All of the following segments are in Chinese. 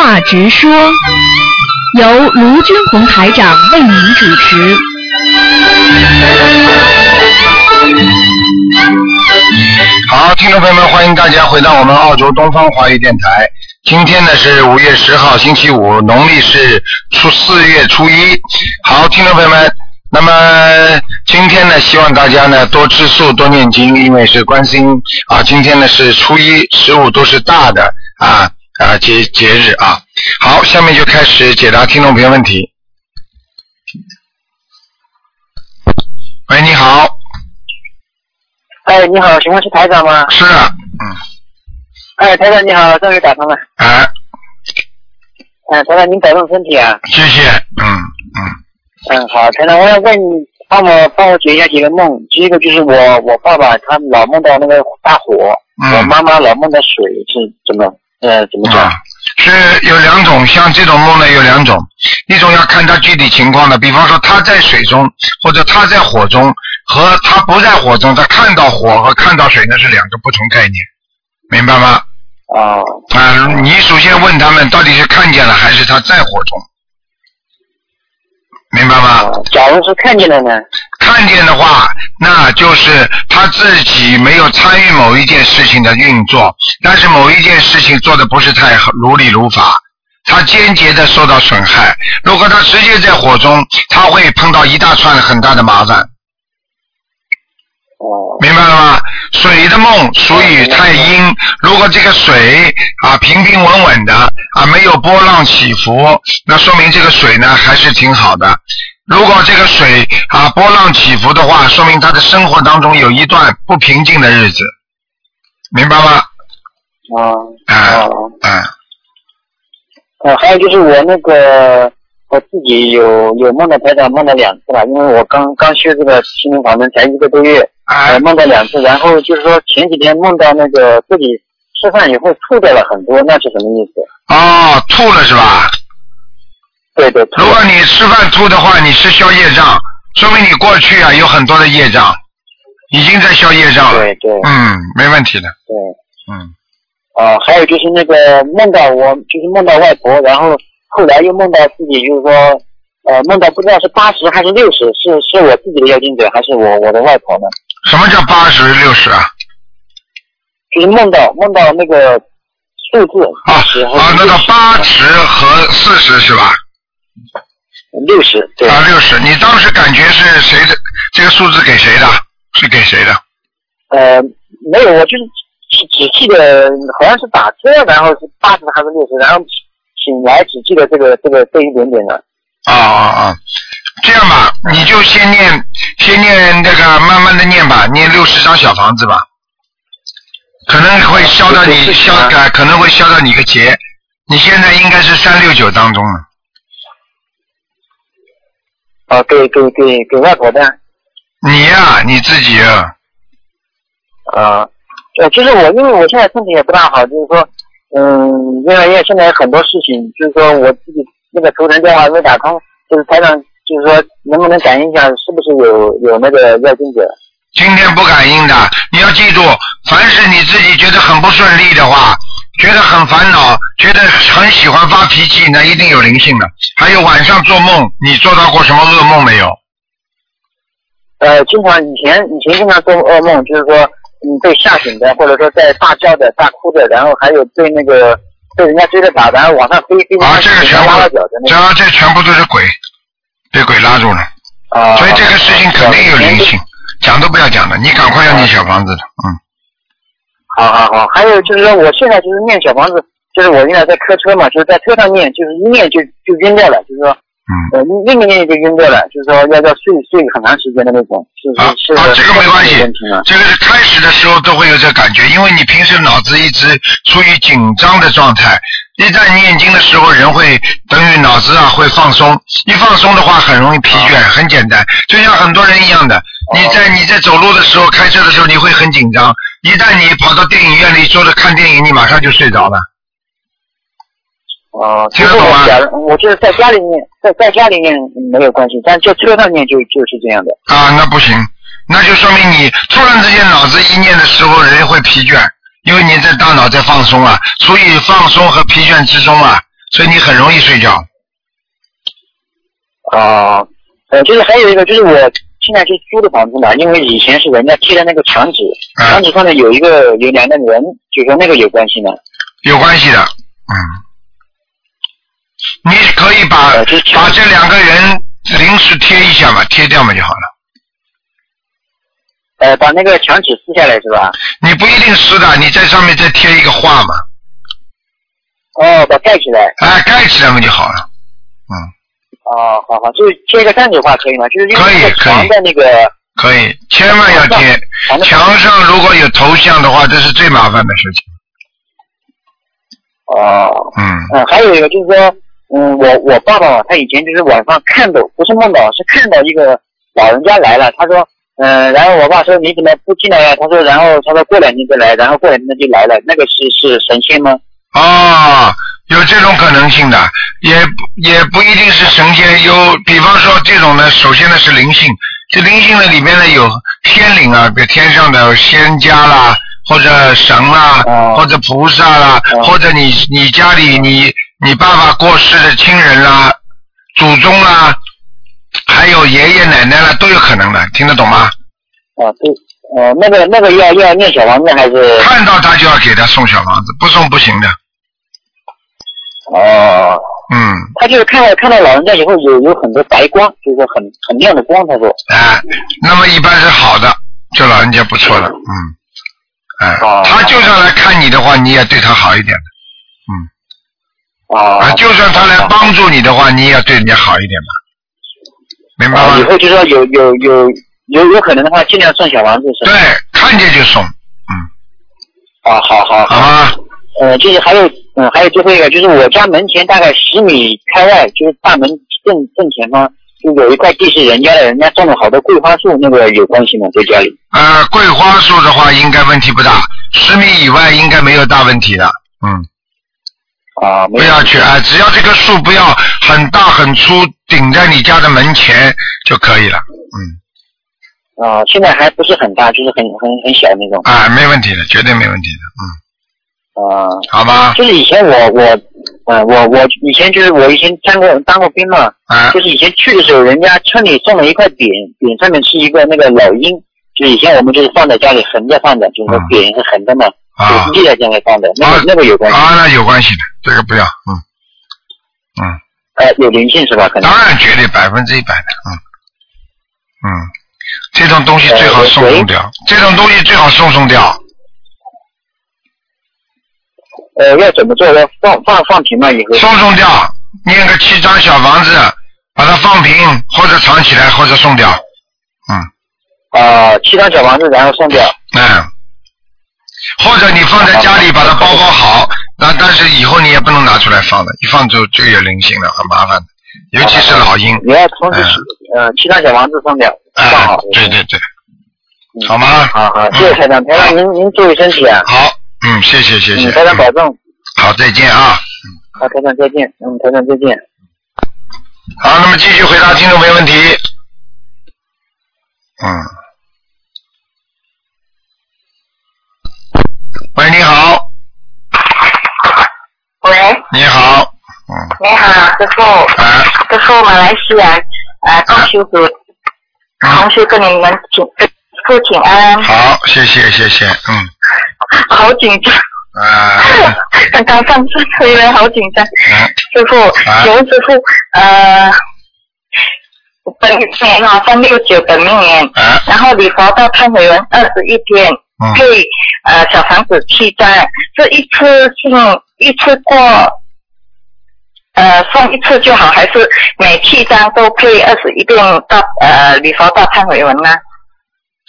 话直说，由卢军红台长为您主持。好，听众朋友们，欢迎大家回到我们澳洲东方华语电台。今天呢是五月十号，星期五，农历是初四月初一。好，听众朋友们，那么今天呢，希望大家呢多吃素，多念经，因为是关心啊。今天呢是初一、十五都是大的啊啊节节日啊。好，下面就开始解答听众朋友问题。喂，你好，哎，你好，请问是台长吗？是啊，哎，台长你好，终于打通了。哎，哎，台长您保重身体啊。谢谢，嗯嗯，嗯，好，台长，我要问你，帮我帮我解一下几个梦。第一个就是我我爸爸他老梦到那个大火，嗯我妈妈老梦到水，是怎么呃怎么讲？啊，是有两种，像这种梦呢有两种，一种要看他具体情况的，比方说他在水中或者他在火中，和他不在火中，他看到火和看到水那是两个不同概念，明白吗？哦啊，你首先问他们到底是看见了还是他在火中，明白吗？哦，假如是看见了呢？看见的话，那就是他自己没有参与某一件事情的运作，但是某一件事情做的不是太如理如法，他间接的受到损害。如果他直接在火中，他会碰到一大串很大的麻烦，哦明白了吗？水的梦属于太阴，如果这个水啊平平稳稳的啊没有波浪起伏，那说明这个水呢还是挺好的。如果这个水啊波浪起伏的话，说明他的生活当中有一段不平静的日子，明白吗？啊啊哦啊呃，还有就是我那个我自己有有梦到台长梦到两次了，因为我刚刚学这个心灵法门才一个多月，啊呃，梦到两次，然后就是说前几天梦到那个自己吃饭以后吐掉了很多，那是什么意思？哦，吐了是吧？对对，如果你吃饭吐的话，你是消业障，说明你过去啊有很多的业障，已经在消业障了。对对嗯，没问题的。对，嗯，啊，还有就是那个梦到我就是梦到外婆，然后后来又梦到自己就是说呃梦到不知道是八十还是六十，是是我自己的妖精者还是我我的外婆呢？什么叫八十六十啊？就是梦到梦到那个数字啊啊，那个八十和四十是吧？六十对啊，六十。你当时感觉是谁的？这个数字给谁的？是给谁的？呃没有，我就是只只记得好像是打车，然后是八十还是六十，然后醒来只记得这个这个这一点点的。啊啊啊！这样吧，你就先念，先念那个，慢慢的念吧，念六十张小房子吧，可能会消到你60消可能会消到你个劫。你现在应该是三六九当中了，哦，给给给给外婆的。你呀、你自己啊，啊，呃，就是我，因为我现在身体也不大好，就是说，嗯，因为因为现在有很多事情，就是说我自己那个头疼电话没打通，就是台长，就是说能不能感应一下，是不是有有那个要经者？今天不感应的，你要记住，凡是你自己觉得很不顺利的话，觉得很烦恼，觉得很喜欢发脾气，那一定有灵性的。还有晚上做梦，你做到过什么噩梦没有？呃，经常以前以前经常做噩梦，就是说你被吓醒的，或者说在大叫的、大哭的，然后还有被那个被人家追着打，然后往上飞飞啊，这个全拉到脚的部，这那个。这全部都是鬼，被鬼拉住了，啊，所以这个事情肯定有灵性，讲都不要讲了，你赶快要你小房子的，嗯，好好好，还有就是说，我现在就是念小房子，就是我现在在开车嘛，就是在车上念，就是一念就就晕掉了，就是说，嗯，呃，念念念就晕掉了，就是说要要睡睡很长时间的那种，是啊是是啊，这个没关系？这个是开始的时候都会有这感觉，因为你平时脑子一直处于紧张的状态，一旦念经的时候，人会等于脑子啊会放松，一放松的话很容易疲倦，很简单，就像很多人一样的，你在你在走路的时候、开车的时候，你会很紧张，一旦你跑到电影院里坐着看电影，你马上就睡着了。哦，听得懂吗我就是在家里面，在在家里面没有关系，但在车上念就就是这样的。啊，那不行，那就说明你突然之间脑子一念的时候，人会疲倦，因为你在大脑在放松啊，处于放松和疲倦之中啊，所以你很容易睡觉。啊，呃，就是还有一个，就是我现在是租的房子嘛，因为以前是人家贴的那个墙纸，啊墙纸上面有一个有两个人，就说那个有关系吗？有关系的，嗯，你可以把呃把这两个人临时贴一下嘛，贴掉嘛就好了。呃，把那个墙纸撕下来是吧？你不一定撕的，你在上面再贴一个画嘛，哦，把盖起来。哎，盖起来嘛就好了。嗯，哦，好好，就是贴个站着画可以吗？就是因可以为那个床的那个可以，千万要贴。墙上如果有头像的话，这是最麻烦的事情。哦，嗯，嗯，还有一个就是说，嗯，我我爸爸嘛，他以前就是晚上看到，不是梦到，是看到一个老人家来了，他说，嗯，然后我爸说你怎么不进来呀、他说，然后他说过两天再来，然后过两天就来了，那个是是神仙吗？哦，有这种可能性的，也不也不一定是神仙，有比方说这种呢，首先呢是灵性，这灵性的里面呢有天灵啊，比如天上的仙家啦，或者神啦，哦或者菩萨啦，哦或者你你家里你你爸爸过世的亲人啦，祖宗啦，还有爷爷奶奶啦，都有可能的，听得懂吗？啊，对，呃，那个那个要要念小房子还是？看到他就要给他送小房子，不送不行的。哦，嗯，他就是看到看到老人家以后有有很多白光，就是说很很亮的光，他说。哎，那么一般是好的，这老人家不错了，嗯，哎，哦他就算来看你的话，你也对他好一点的，啊啊，就算他来帮助你的话，你也要对人家好一点嘛，明白啊，以？后就说有有有有有可能的话，尽量送小房子是对吧？，看见就送，嗯，啊，好好好。好吗？呃，就是还有，嗯，还有最后一个，就是我家门前大概十米开外，就是大门正正前方，就有一块地是人家的，人家种了好多桂花树，那个有关系吗？在家里？呃，桂花树的话应该问题不大，十米以外应该没有大问题的，嗯，啊，不要去啊，只要这棵树不要很大很粗，顶在你家的门前就可以了，嗯，啊，现在还不是很大，就是很很很小那种。啊，没问题的，绝对没问题的，嗯。啊，好吗？就是以前我我，呃，我我以前就是我以前当过当过兵嘛，啊。就是以前去的时候，人家村里送了一块匾，匾上面是一个那个老鹰，就是以前我们就是放在家里横着放的，就是说嗯匾是横的嘛，啊。就是立在家里放的，那啊。个那个有关系，啊，那有关系的，这个不要，嗯。嗯，呃，有灵性是吧？可能？当然绝对百分之一百的，嗯。嗯，这种东西最好送送掉，这种东西最好送送掉，呃要怎么做？要放放放平了以后。送送掉，念个七张小房子，把它放平或者藏起来或者送掉，嗯。啊，七张小房子，然后送掉。嗯，或者你放在家里把它包包好，那但是以后你也不能拿出来放的，一放就就有灵性了，很麻烦的，尤其是老鹰，你要通知呃七张小房子送掉，放哎好。，对对对，嗯。好吗？好好，谢谢台长，台长您您注意身体啊。好，嗯，谢谢谢谢，嗯，台长保重。好，再见啊。好，台长再见。嗯，台长再见。好，那么继续回答听众没问题。嗯。喂，你好，喂，你好，嗯，你好，师傅，啊，师傅，马来西亚呃共修组同修跟你们请跟师傅请安，好，谢谢谢谢，嗯，好紧张，啊，刚刚上次回来好紧张，嗯，师傅，啊。请问师傅，呃，本命年啊三六九本命。年，啊，然后礼佛到忏悔文二十一天，嗯，配呃小房子七张，这一次性一次过，呃送一次就好，还是每七张都配二十一遍到呃礼佛到忏悔文呢？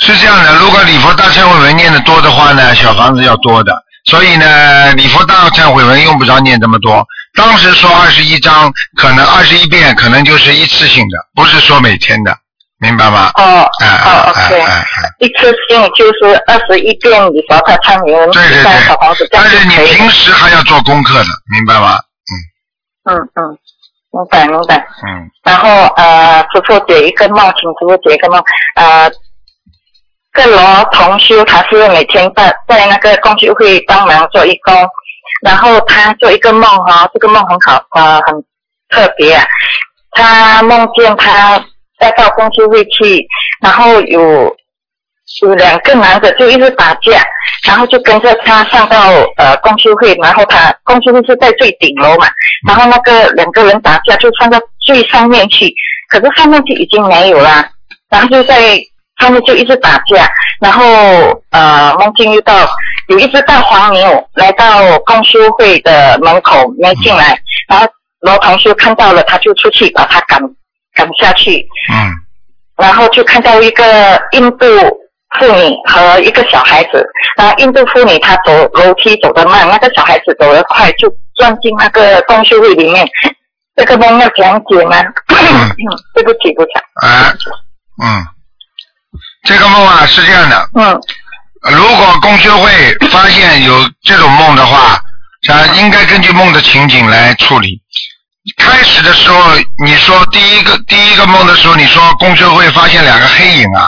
是这样的，如果礼佛大忏悔文念的多的话呢，小房子要多的，所以呢，礼佛大忏悔文用不着念这么多。当时说二十一章，可能二十一遍，可能就是一次性的，不是说每天的，明白吗？哦哎哎哦哎，OK，哎哎，一次性就是二十一遍礼佛大忏悔文，对对七张小房子对，但是你平时还要做功课的，明白吗？嗯嗯，明白明白。嗯，然后呃，师傅解一个梦，请师傅解一个梦。呃，个罗同修他是每天在在那个共修会帮忙做义工，然后他做一个梦哈、这个梦很好，呃，很特别、啊。他梦见他要到公修会去，然后有有两个男的就一直打架，然后就跟着他上到呃公修会，然后他公修会是在最顶楼嘛，然后那个两个人打架就上到最上面去，可是上面去已经没有啦，然后就在上面就一直打架，然后呃梦境遇到有一只大黄牛来到公修会的门口没进来，然后罗同修看到了，他就出去把他赶赶下去，嗯然后就看到一个印度妇女和一个小孩子，然后印度妇女她走楼梯走得慢，那个小孩子走得快，就钻进那个公修会里面。这个梦要讲解吗？对不起，不讲。啊嗯，这个梦啊是这样的，嗯。如果公修会发现有这种梦的话，啊，应该根据梦的情景来处理。开始的时候，你说第一个第一个梦的时候，你说公修会发现两个黑影啊，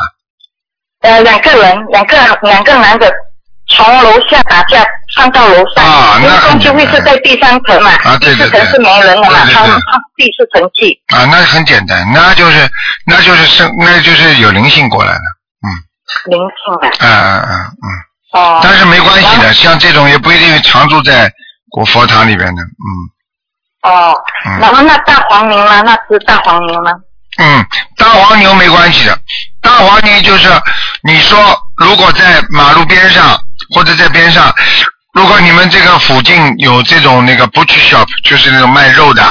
呃，两个人，两个两个男的从楼下打架上到楼上，啊那很公修会是在第三层嘛，啊对对对。第四层是没人了嘛，他他第四层去。啊，那很简单，那就是那就是生那就是有灵性过来了，灵性的。嗯嗯嗯嗯，哦。但是没关系的，像这种也不一定常住在古佛堂里边的，嗯。哦，嗯。然后那大黄牛呢？那只大黄牛呢？嗯，大黄牛没关系的，大黄牛就是你说如果在马路边上或者在边上，如果你们这个附近有这种那个 butcher shop，就是那种卖肉的，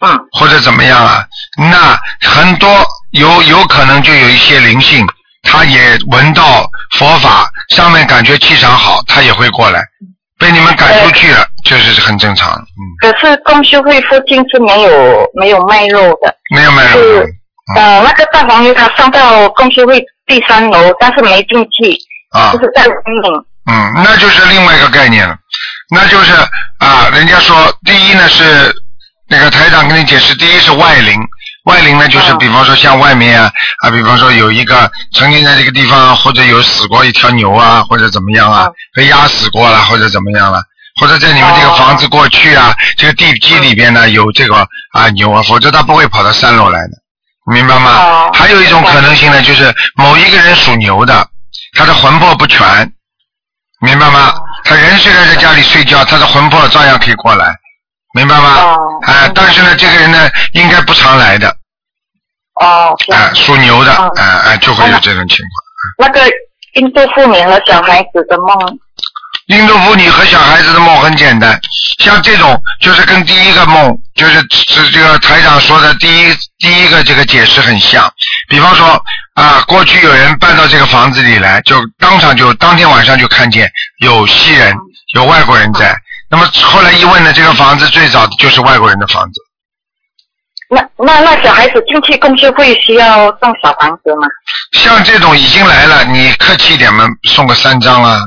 嗯，或者怎么样啊，那很多有有可能就有一些灵性，他也闻到佛法，上面感觉气场好，他也会过来，被你们赶出去了，就是很正常，嗯，可是公修会附近是没有没有卖肉的，没有没有，没有是呃，那个大黄鱼他上到公修会第三楼，但是没进去，啊。就，是在屋顶。嗯，那就是另外一个概念了，那就是啊，人家说第一呢是那个台长跟你解释，第一是外灵，外灵呢就是嗯比方说像外面啊啊，比方说有一个曾经在这个地方或者有死过一条牛啊，或者怎么样啊嗯，被压死过了或者怎么样了。或者在你们这个哦房子过去啊，这个地基里边呢有这个啊牛啊，否则它不会跑到三楼来的，明白吗？哦还有一种可能性呢，就是某一个人属牛的，他的魂魄不全，明白吗？他人虽然在家里睡觉，他的魂魄照样可以过来，明白吗？哦啊，但是呢，这个人呢，应该不常来的，哦，啊，属牛的，哦啊啊，就会有这种情况。那个印度妇女和小孩子的梦，印度妇女和小孩子的梦很简单，像这种就是跟第一个梦，就是是这个台长说的第一第一个这个解释很像。比方说啊，过去有人搬到这个房子里来，就当场就当天晚上就看见有西人，有外国人在。那么后来一问呢，这个房子最早就是外国人的房子。那那那小孩子进去公修会需要送小房子吗？像这种已经来了，你客气一点嘛，送个三张啊，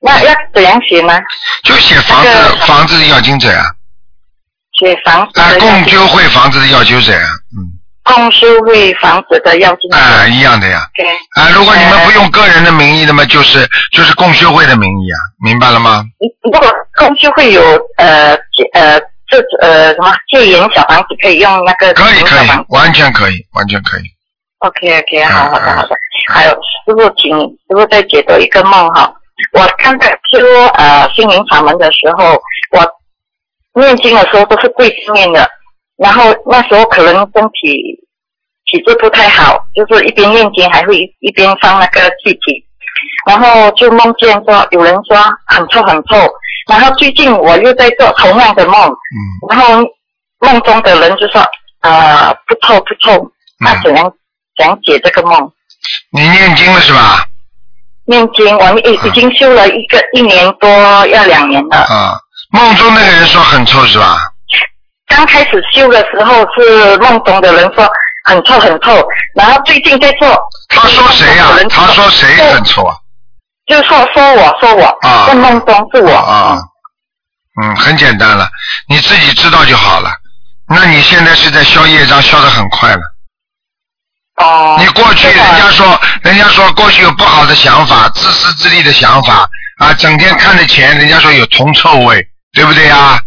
那要怎样写呢？就写房子、那个房子的要经者啊，写房子啊，共修会房子的要经者啊，嗯，共修会房子的要进啊，一样的呀。对，啊，如果你们不用个人的名义的嘛，就是就是共修会的名义啊，明白了吗？如果公修会有呃戒呃这呃什么戒严小房子可以用那个可以可以完全可以，完全可以。OK OK，好好的嗯好的。还有师傅，请师傅再解读一个梦哈。我刚才修呃心灵法门的时候，我念经的时候都是跪着念的，然后那时候可能身体体质不太好，就是一边念经还会一一边放那个气体，然后就梦见说有人说很臭很臭，然后最近我又在做同样的梦，嗯然后梦中的人就说呃不臭不臭，那嗯，怎样怎样解这个梦？你念经了是吧？念经，我已已经修了一个一年多，要两年了。啊，梦中那个人说很臭是吧？刚开始修的时候是梦中的人说很臭很臭，然后最近在做。他说谁呀、他说谁很臭啊？就说说我说我，啊在梦中是我。啊，嗯，很简单了，你自己知道就好了。那你现在是在消业障，消的很快了。哦。你过去人家说，人家说过去有不好的想法，自私自利的想法啊，整天看着钱，人家说有铜臭味，对不对呀？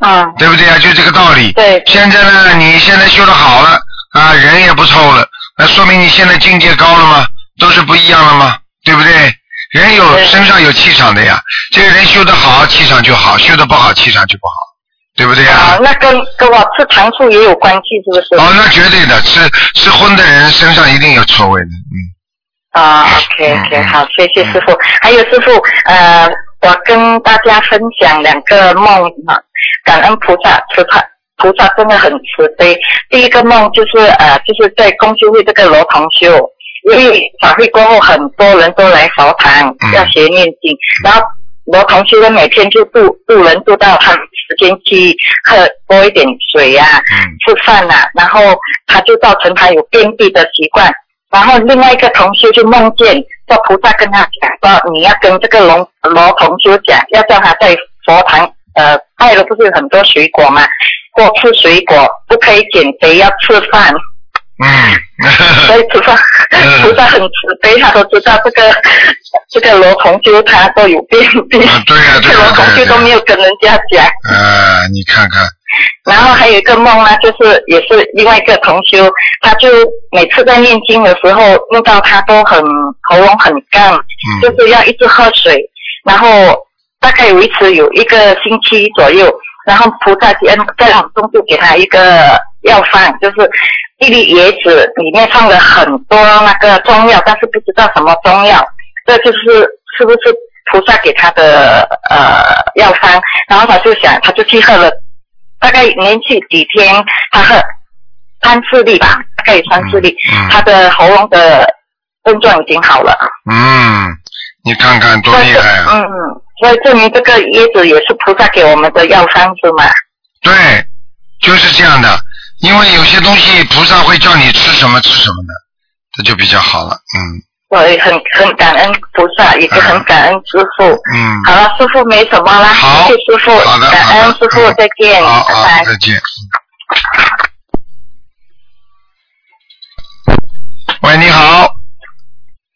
嗯，对不对呀？就这个道理。对，现在呢，你现在修的好了啊，人也不臭了，那说明你现在境界高了吗？都是不一样了吗？对不对？人有身上有气场的呀，这个人修得好，气场就好；修得不好，气场就不好，对不对呀？啊，那跟跟我吃糖醋也有关系，是不是？哦，那绝对的，吃吃荤的人身上一定有臭味的，嗯。啊，OK 嗯 OK，嗯好，谢谢师傅。还有师傅，呃，我跟大家分享两个梦啊，感恩菩萨，慈怕菩萨真的很慈悲。第一个梦就是呃，就是在公修会这个罗同修，因为法会过后很多人都来佛堂嗯要学念经，然后罗同学呢每天就渡渡人渡到他时间去喝多一点水呀、嗯吃饭呐、然后他就造成他有便秘的习惯。然后另外一个同修就梦见说菩萨跟他讲说，你要跟这个龙罗同修讲，要叫他在佛堂呃拜了不是有很多水果嘛，多吃水果，不可以减肥，要吃饭。所嗯，以菩萨嗯菩萨很慈悲，他都知道这个这个罗同修他都有便秘，啊对呀对呀 这罗同修都没有跟人家讲。啊，你看看，然后还有一个梦呢，就是也是另外一个同修，他就每次在念经的时候，梦到他都很喉咙很干，嗯。就是要一直喝水，然后大概维持有一个星期左右，然后菩萨节在梦中就给他一个药方，就是一粒椰子里面放了很多那个中药，但是不知道什么中药，这就是是不是菩萨给他的呃药方？然后他就想，他就去喝了，大概连续几天，他喝三四粒吧，大概有三四粒，嗯他的喉咙的症状已经好了。嗯，你看看多厉害啊！嗯嗯，所以证明这个椰子也是菩萨给我们的药方是吗？对，就是这样的。因为有些东西菩萨会叫你吃什么吃什么的，这就比较好了。嗯所以很很感恩菩萨，也是很感恩师傅。嗯。好了，师傅没什么了，好谢谢师傅，好的，感好的恩师傅，嗯再见，拜拜。再见。喂，你好，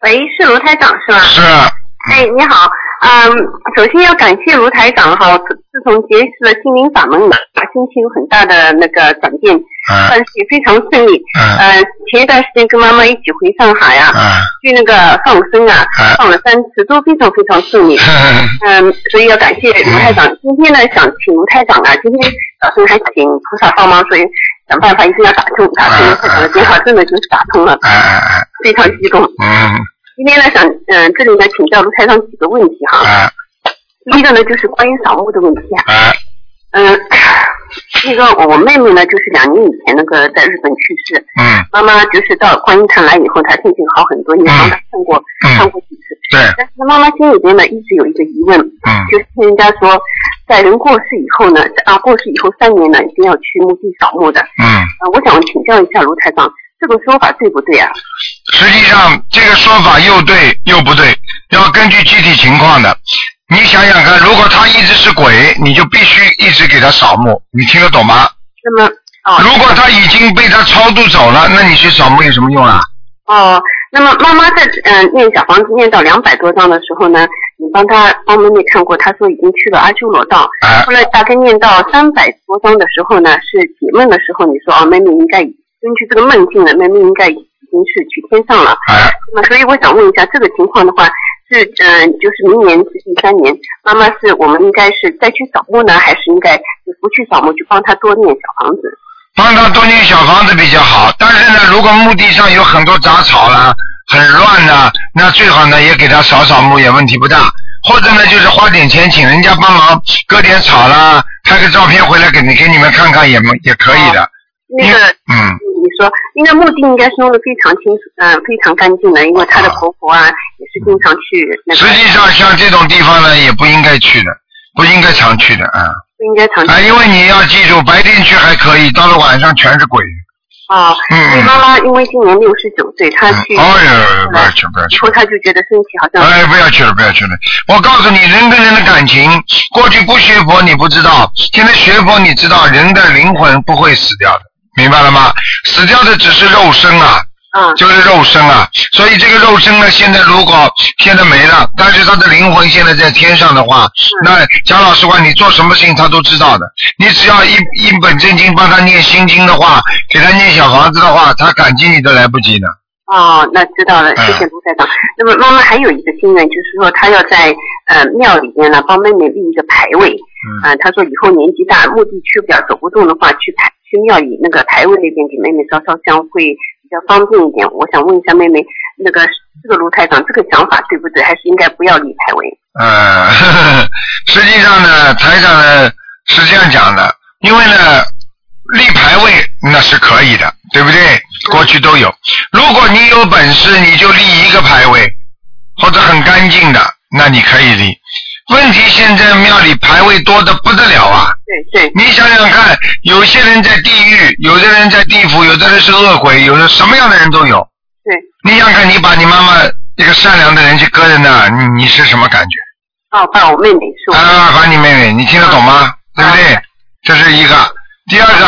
喂，是卢台长是吗？是，哎，你好，嗯，首先要感谢卢台长哈，自自从结识了心灵法门以后，心情有很大的那个转变，嗯但是也非常顺利。嗯呃，前一段时间跟妈妈一起回上海啊，嗯去那个放生啊嗯，放了三次，都非常非常顺利。嗯，所以要感谢卢台长。今天呢，想请卢台长啊，今天早晨还请菩萨帮忙，所以想办法一定要打通打通卢台长的电话，真的就是打通了，非常激动。嗯今天呢，想嗯、这里呢请教卢台长几个问题哈。哎。第一个呢就是关于扫墓的问题啊，哎。嗯，那个我妹妹呢就是两年以前那个在日本去世，嗯。妈妈就是到观音堂来以后，她心情好很多，因为帮她看过、嗯。看过几次，对，但是妈妈心里边呢一直有一个疑问，嗯。就是听人家说，在人过世以后呢，啊过世以后三年呢一定要去墓地扫墓的，嗯。啊，我想请教一下卢台长，这个说法对不对啊？实际上，这个说法又对又不对，要根据具体情况的。你想想看，如果他一直是鬼，你就必须一直给他扫墓，你听得懂吗？那么哦如果他已经被他超度走了，那你去扫墓有什么用啊？哦，那么妈妈在嗯、呃念小房子念到两百多章的时候呢，你帮她帮妹妹看过，她说已经去了阿修罗道。哎后来大概念到三百多章的时候呢，是解梦的时候，你说哦，妹妹应该根据这个梦境呢，妹妹应该已经是去天上了。哎，那么所以我想问一下，这个情况的话，是嗯、呃就是明年是第三年，妈妈是我们应该是再去扫墓呢，还是应该就不去扫墓，去帮她多念小房子？帮他多念小房子比较好。但是呢，如果墓地上有很多杂草啦，很乱呐，那最好呢也给他扫扫墓，也问题不大。或者呢，就是花点钱请人家帮忙割点草啦，拍个照片回来给你给你们看看也也可以的。那个嗯，你说，应该墓地应该是弄得非常清楚，嗯、非常干净的，因为她的婆婆啊也是经常去那个，实际上像这种地方呢，也不应该去的，不应该常去的啊不应该常去啊，因为你要记住，白天去还可以，到了晚上全是鬼。啊。嗯妈妈因为今年六十九岁，她嗯去，哎呀，不要去，不要去以。后她就觉得身体好像哎，不要去了，不要去了。我告诉你，人跟人的感情，过去不学佛你不知道，现在学佛你知道，人的灵魂不会死掉的，明白了吗？死掉的只是肉身啊，嗯就是肉身啊。所以这个肉身呢，现在如果现在没了，但是他的灵魂现在在天上的话，那讲老实话，你做什么事情他都知道的。你只要一一本正经帮他念心经的话，给他念小房子的话，他感激你都来不及呢。哦，那知道了，谢谢嗯卢台长。那么妈妈还有一个心愿，就是说她要在呃庙里面呢帮妹妹立一个牌位。嗯啊、她说以后年纪大，墓地去不了，走不动的话，去牌去庙里那个牌位那边给妹妹烧烧香会比较方便一点。我想问一下妹妹，那个这个卢台长这个想法对不对？还是应该不要立牌位？呃，实际上呢，台长呢是这样讲的，因为呢，立牌位那是可以的，对不对？过去都有。如果你有本事，你就立一个牌位，或者很干净的，那你可以立。问题现在庙里牌位多的不得了啊！对对，你想想看，有些人在地狱，有的人在地府，有的人是恶鬼，有的什么样的人都有。对。你想想看，你把你妈妈一个善良的人去搁在那儿，你你是什么感觉？哦，把我妹妹是我。啊，把你妹妹，你听得懂吗？对不对？这是一个。第二个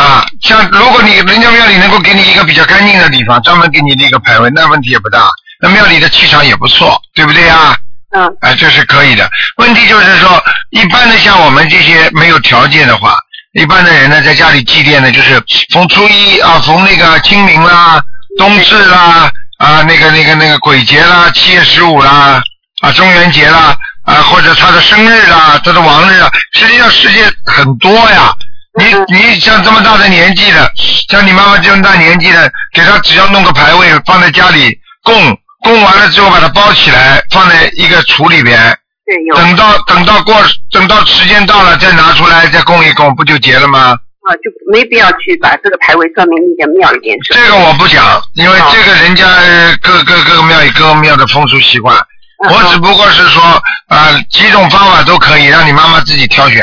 啊，像如果你人家庙里能够给你一个比较干净的地方，专门给你立个牌位，那问题也不大。那庙里的气场也不错，对不对呀？嗯。啊，这是可以的。问题就是说，一般的像我们这些没有条件的话，一般的人呢，在家里祭奠呢，就是逢初一啊，逢那个清明啦、冬至啦啊，那个那个那个鬼节啦、七月十五啦啊、中元节啦啊，或者他的生日啦、他的亡日啊，实际上时间很多呀。你你像这么大的年纪的，像你妈妈这么大年纪的，给她只要弄个牌位放在家里供，供完了之后把它包起来，放在一个橱里边，对，有。等到等到过等到时间到了再拿出来再供一供，不就结了吗？啊，就没必要去把这个牌位专门立在庙里边。这个我不讲，因为这个人家呃各各各个庙有各个庙的风俗习惯，嗯我只不过是说啊、几种方法都可以，让你妈妈自己挑选，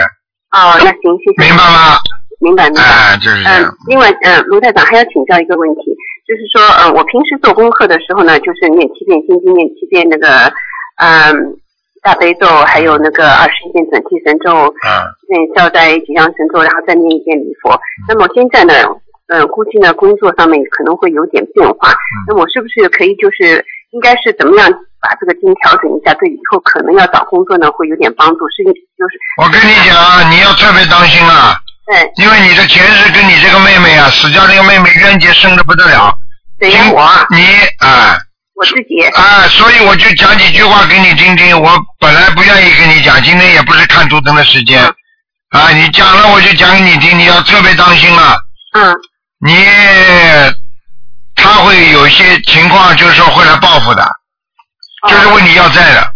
哦，那行，谢谢。明白吗？明白明白。哎，就是这嗯样。，另外，嗯，卢台长还要请教一个问题，就是说，呃，我平时做功课的时候呢，就是念七遍心经，念七遍那个，嗯，大悲咒，还有那个二十一遍准提神咒，嗯，念消灾吉祥神咒，然后再念一遍礼佛。那么现在呢，嗯，估计呢工作上面可能会有点变化，那我是不是可以就是应该是怎么样把这个经调整一下，对以后可能要找工作呢会有点帮助？是就是我跟你讲啊，你要特别当心啊，对因为你的前世跟你这个妹妹啊，死掉这个妹妹冤结深的不得了。对呀我啊你啊我自己啊，所以我就讲几句话给你听听。我本来不愿意跟你讲，今天也不是看图腾的时间啊，你讲了我就讲给你听，你要特别当心了。嗯你他会有一些情况，就是说会来报复的，就是问你要债的，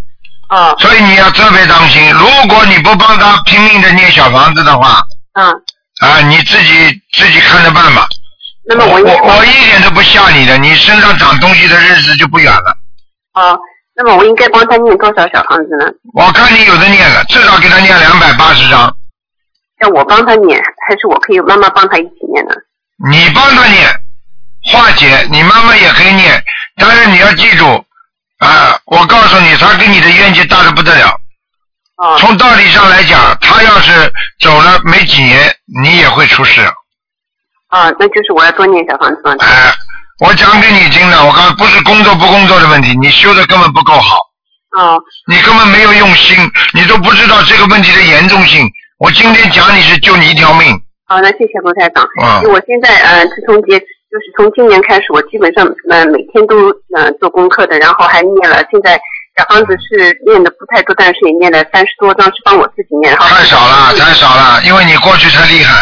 哦所以你要特别当心。如果你不帮他拼命的念小房子的话，嗯，啊，你自己自己看着办吧。那么我我我一点都不吓你的，你身上长东西的日子就不远了。哦，那么我应该帮他念多少小房子呢？我看你有的念了，至少给他念两百八十张。要我帮他念，还是我可以妈妈帮他一起念呢？你帮他念，化解，你妈妈也可以念，但是你要记住啊，我告诉你，他跟你的冤结大的不得了。哦从道理上来讲，他要是走了没几年，你也会出事。哦，那就是我要多念小房子吗？哎，我讲给你听的，我告诉不是工作不工作的问题，你修的根本不够好，哦你根本没有用心，你都不知道这个问题的严重性。我今天讲你是救你一条命，好，那谢谢卢台长。嗯因为我现在呃，自从节就是从今年开始，我基本上呃每天都呃做功课的，然后还念了。现在小房子是念的不太多，但是也念了三十多张，是帮我自己念。然后太少了，太少了，因为你过去太厉害，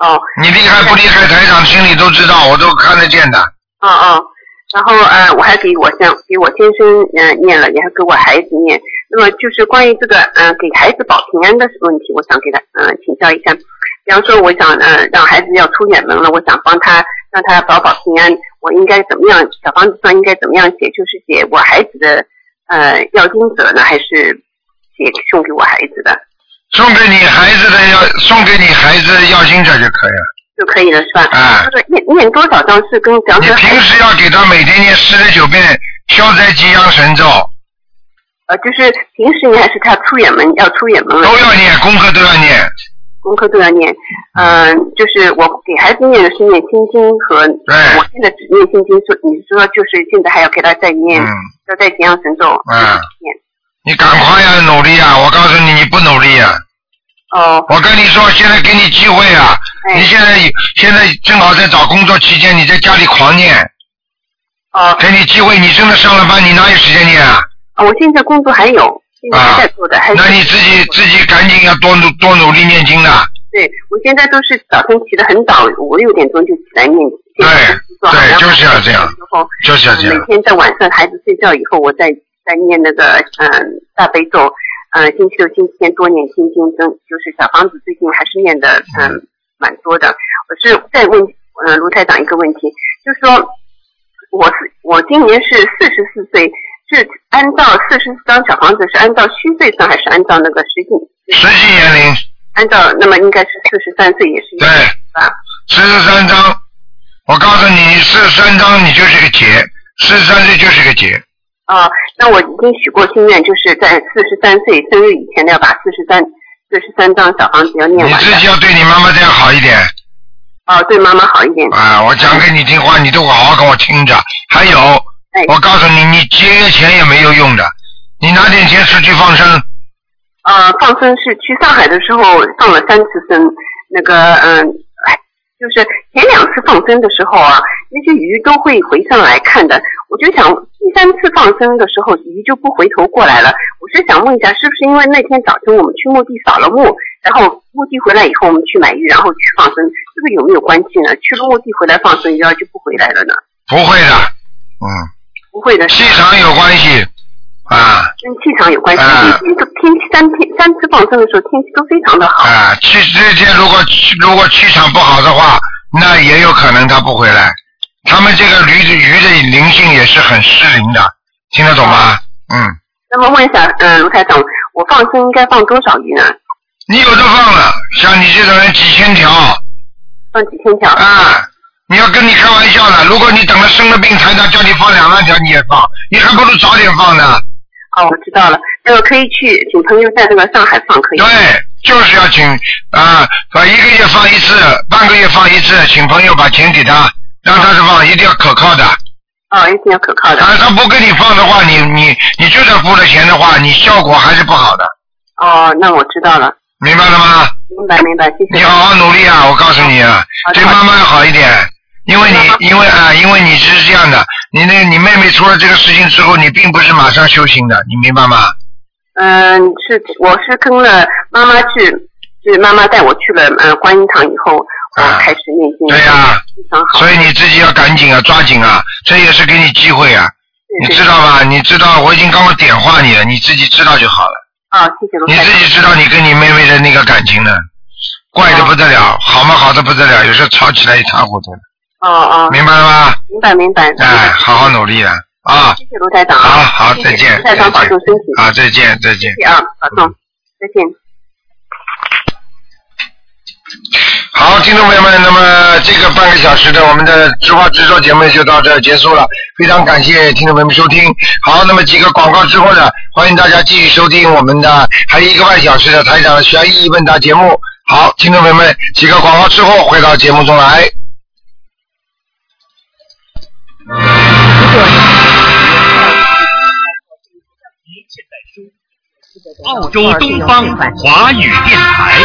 哦你厉害不厉害，台长心里都知道，我都看得见的。哦哦，然后呃，我还给我先给我先生呃念了，也还给我孩子念。那么就是关于这个呃给孩子保平安的问题，我想给他呃请教一下。比方说，我想呃让孩子要出远门了，我想帮他让他保保平安，我应该怎么样？小房子上应该怎么样写？就是写我孩子的呃要经者呢，还是写送给我孩子的送给你孩子的要送给你孩子要经者就可以了。就可以了，是吧？哎这个念念多少张是跟比方你平时要给他每天念四十九遍消灾吉祥神咒，呃，就是平时念还是他出远门要出远门了？都要念，功课都要念。功功课都要念。嗯、就是我给孩子念的是念心经和，对我现在只念心经，说你说就是现在还要给他再念，嗯要再吉祥神咒，嗯念。你赶快要，努力啊！我告诉你，你不努力啊！哦，我跟你说，现在给你机会啊！哎你现在现在正好在找工作期间，你在家里狂念，哦，给你机会，你真的上了班，你哪有时间念啊？哦我现在工作还有，现在还在做的，还是那你自己自己赶紧要多努多努力念经的，对，我现在都是早晨起得很早，五六点钟就起来念。对对就是要这样就是要这样每。天在晚上孩子睡觉以后，我再再念那个嗯大悲咒，嗯星期六、星期天多念心经，真就是小房子最近还是念的嗯蛮多的。我是再问嗯卢台长一个问题，就是说我是我今年是四十四岁，是按照四十四张小房子是按照虚岁算，还是按照那个实际？实际年龄按照那么应该是四十三岁，也是一对样吧？四十三张，我告诉你，四十三章你就是个劫，四十三岁就是个劫。啊、那我已经许过心愿，就是在四十三岁生日以前呢，要把四十三四十三张小房子要念你完你。自己要对你妈妈这样好一点哦，对妈妈好一点。啊！我讲给你听话，你都好好跟我听着。还有，哎，我告诉你，你节约钱也没有用的，你拿点钱出去放生，呃，放生是去上海的时候放了三次生，那个嗯，哎就是前两次放生的时候啊，那些鱼都会回上来看的。我就想第三次放生的时候，鱼就不回头过来了。我是想问一下，是不是因为那天早晨我们去墓地扫了墓，然后墓地回来以后我们去买鱼，然后去放生，这个有没有关系呢？去了墓地回来放生，鱼儿就不回来了呢？不会的，嗯，不会的，气场有关系啊跟气场有关系。啊天气天气三天三次放生的时候，天气都非常的好。啊！气这些如果如果气场不好的话，那也有可能他不回来。他们这个驴的鱼的灵性也是很失灵的，听得懂吗？嗯，那么问一下，嗯、卢台长，我放生应该放多少鱼呢？你有的放了，像你这种人几千条放几千条？啊！你要跟你开玩笑了，如果你等了生了病，台长叫你放两万条你也放，你还不如早点放呢。哦，我知道了。那个可以去请朋友在那个上海放，可以？对，就是要请啊，把一个月放一次，半个月放一次，请朋友把钱给他，让他是放，一定要可靠的。哦，一定要可靠的。他，他不给你放的话，你你你就算付了钱的话，你效果还是不好的，哦，那我知道了，明白了吗？明白明白，谢谢。你好好努力啊！我告诉你啊，对妈妈要好一点，因为你因为啊，因为你是这样的，你那你妹妹出了这个事情之后，你并不是马上修行的，你明白吗？嗯，是我是跟了妈妈去，是妈妈带我去了嗯观音堂以后，我啊开始念经。对呀非常好。所以你自己要赶紧啊，抓紧啊，这也是给你机会啊，你对知道吧？你知道我已经刚刚点化你了，你自己知道就好了。啊，谢谢卢你。自己知道你跟你妹妹的那个感情呢，怪的不得了，好嘛好的不得了，有时候吵起来一塌糊涂，哦哦，明白了吗？明白明白。哎，好好努力了啊！谢谢卢台长啊。好好谢谢再见卢台长保重身体。啊，再见再见谢。谢啊，保重，再见。好，听众朋友们，那么这个半个小时的我们的直话直说节目就到这结束了，非常感谢听众朋友们收听。好，那么几个广告之后呢，欢迎大家继续收听我们的还有一个半小时的台长悬疑问答节目。好，听众朋友们，几个广告之后回到节目中来。澳洲东方华语电台。